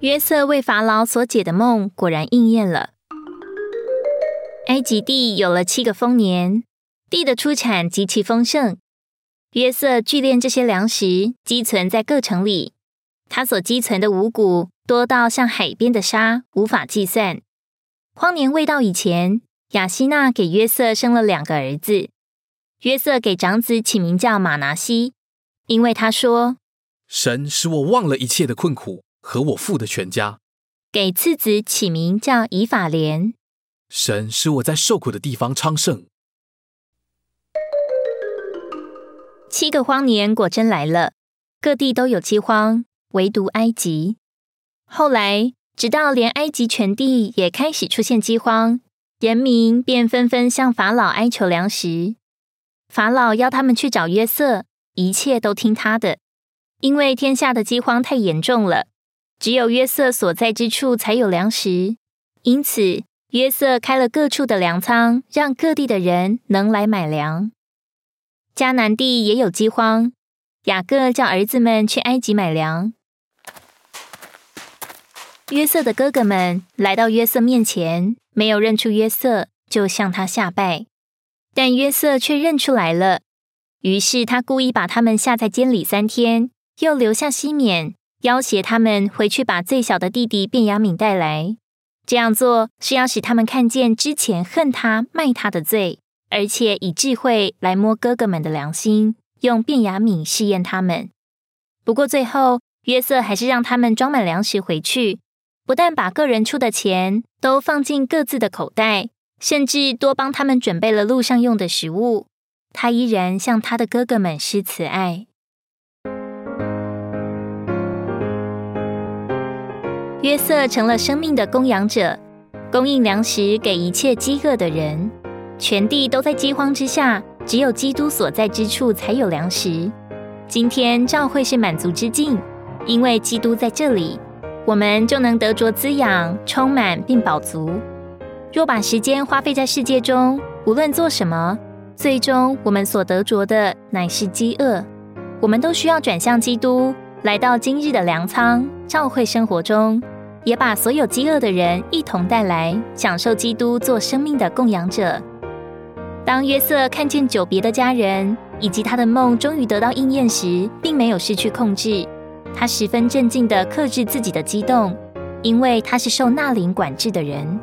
约瑟为法老所解的梦果然应验了。埃及地有了七个丰年，地的出产极其丰盛。约瑟聚炼这些粮食，积存在各城里。他所积存的五谷多到像海边的沙，无法计算。荒年未到以前，雅西娜给约瑟生了两个儿子。约瑟给长子起名叫马拿西，因为他说：“神使我忘了一切的困苦和我父的全家。”给次子起名叫以法莲。神使我在受苦的地方昌盛。七个荒年果真来了，各地都有饥荒，唯独埃及。后来，直到连埃及全地也开始出现饥荒，人民便纷纷向法老哀求粮食。法老要他们去找约瑟，一切都听他的，因为天下的饥荒太严重了，只有约瑟所在之处才有粮食，因此。约瑟开了各处的粮仓，让各地的人能来买粮。迦南地也有饥荒，雅各叫儿子们去埃及买粮。约瑟的哥哥们来到约瑟面前，没有认出约瑟，就向他下拜。但约瑟却认出来了，于是他故意把他们下在监里三天，又留下西缅，要挟他们回去把最小的弟弟便雅敏带来。这样做是要使他们看见之前恨他、卖他的罪，而且以智慧来摸哥哥们的良心，用便雅悯试验他们。不过最后，约瑟还是让他们装满粮食回去，不但把个人出的钱都放进各自的口袋，甚至多帮他们准备了路上用的食物。他依然向他的哥哥们施慈爱。约瑟成了生命的供养者，供应粮食给一切饥饿的人。全地都在饥荒之下，只有基督所在之处才有粮食。今天教会是满足之境，因为基督在这里，我们就能得着滋养、充满并饱足。若把时间花费在世界中，无论做什么，最终我们所得着的乃是饥饿。我们都需要转向基督。来到今日的粮仓教会生活中，也把所有饥饿的人一同带来，享受基督做生命的供养者。当约瑟看见久别的家人以及他的梦终于得到应验时，并没有失去控制，他十分镇静地克制自己的激动，因为他是受纳灵管制的人。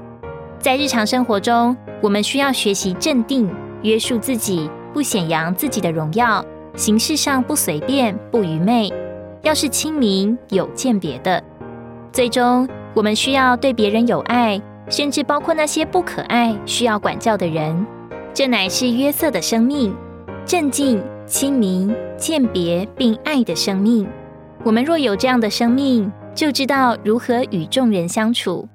在日常生活中，我们需要学习镇定，约束自己，不显扬自己的荣耀，行事上不随便，不愚昧。要是亲民有鉴别的，最终我们需要对别人有爱，甚至包括那些不可爱、需要管教的人。这乃是约瑟的生命，镇静、亲民、鉴别并爱的生命。我们若有这样的生命，就知道如何与众人相处。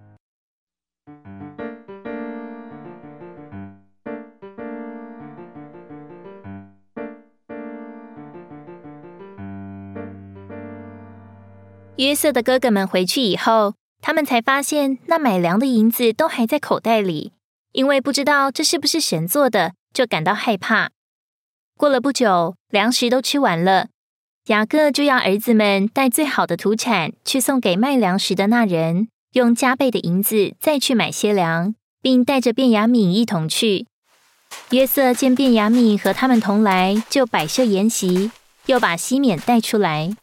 约瑟的哥哥们回去以后，他们才发现那买粮的银子都还在口袋里，因为不知道这是不是神做的，就感到害怕。过了不久，粮食都吃完了，雅各就要儿子们带最好的土产去送给卖粮食的那人，用加倍的银子再去买些粮，并带着便雅悯一同去。约瑟见便雅悯和他们同来，就摆设筵席，又把西缅带出来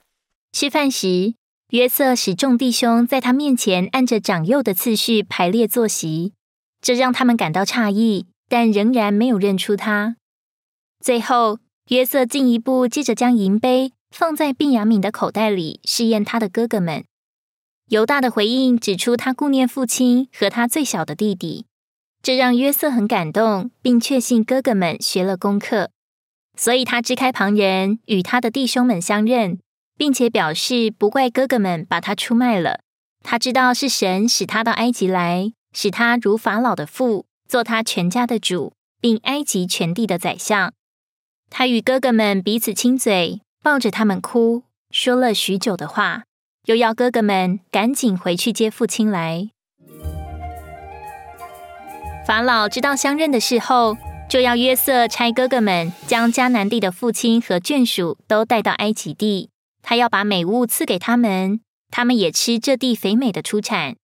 吃饭时。约瑟使众弟兄在他面前按着长幼的次序排列坐席，这让他们感到诧异，但仍然没有认出他。最后，约瑟进一步，接着将银杯放在便雅敏的口袋里，试验他的哥哥们。犹大的回应指出他顾念父亲和他最小的弟弟，这让约瑟很感动，并确信哥哥们学了功课，所以他支开旁人，与他的弟兄们相认。并且表示不怪哥哥们把他出卖了。他知道是神使他到埃及来，使他如法老的父，做他全家的主，并埃及全地的宰相。他与哥哥们彼此亲嘴，抱着他们哭，说了许久的话，又要哥哥们赶紧回去接父亲来。法老知道相认的事后，就要约瑟差哥哥们将迦南地的父亲和眷属都带到埃及地。他要把美物赐给他们，他们也吃这地肥美的出产。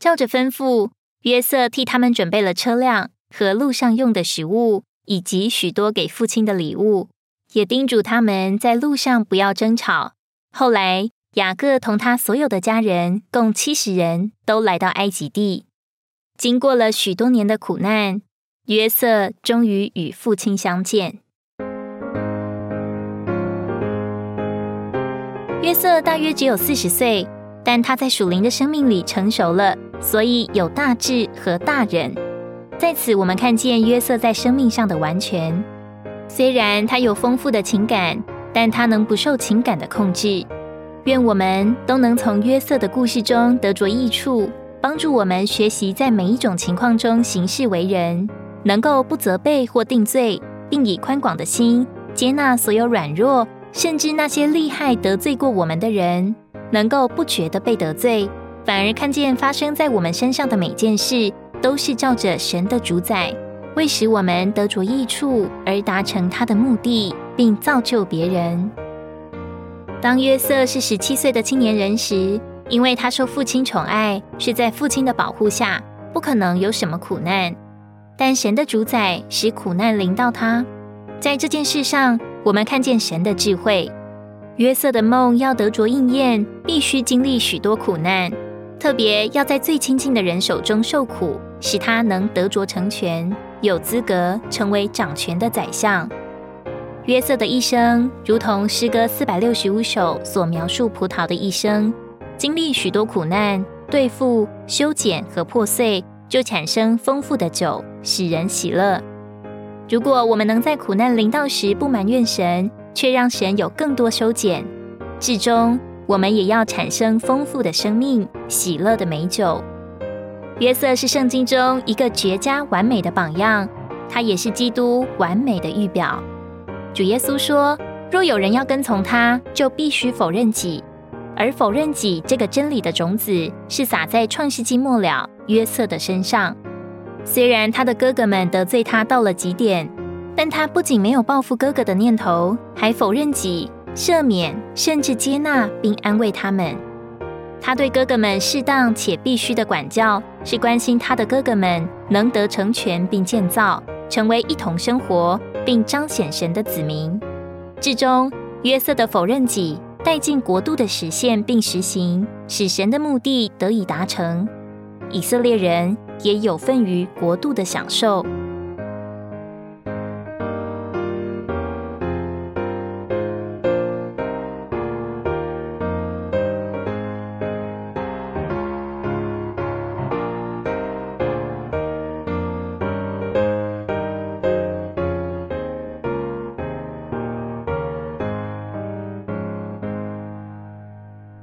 照着吩咐，约瑟替他们准备了车辆和路上用的食物，以及许多给父亲的礼物，也叮嘱他们在路上不要争吵。后来，雅各同他所有的家人共七十人都来到埃及地。经过了许多年的苦难，约瑟终于与父亲相见。约瑟大约只有四十岁，但他在属灵的生命里成熟了，所以有大智和大忍。在此，我们看见约瑟在生命上的完全。虽然他有丰富的情感，但他能不受情感的控制。愿我们都能从约瑟的故事中得着益处。帮助我们学习在每一种情况中行事为人，能够不责备或定罪，并以宽广的心接纳所有软弱，甚至那些厉害得罪过我们的人，能够不觉得被得罪，反而看见发生在我们身上的每件事都是照着神的主宰，为使我们得着益处而达成他的目的，并造就别人。当约瑟是十七岁的青年人时。因为他受父亲宠爱，是在父亲的保护下，不可能有什么苦难。但神的主宰使苦难临到他，在这件事上，我们看见神的智慧。约瑟的梦要得着应验，必须经历许多苦难，特别要在最亲近的人手中受苦，使他能得着成全，有资格成为掌权的宰相。约瑟的一生，如同诗歌四百六十五首所描述葡萄的一生。经历许多苦难，对付修剪和破碎，就产生丰富的酒，使人喜乐。如果我们能在苦难临到时不埋怨神，却让神有更多修剪，至终我们也要产生丰富的生命，喜乐的美酒。约瑟是圣经中一个绝佳完美的榜样，他也是基督完美的预表。主耶稣说：“若有人要跟从他，就必须否认己。”而否认己这个真理的种子是撒在创世纪末了约瑟的身上。虽然他的哥哥们得罪他到了极点，但他不仅没有报复哥哥的念头，还否认己、赦免，甚至接纳并安慰他们。他对哥哥们适当且必须的管教，是关心他的哥哥们能得成全并建造，成为一同生活并彰显神的子民。至终，约瑟的否认己。带进国度的实现并实行，使神的目的得以达成，以色列人也有份于国度的享受。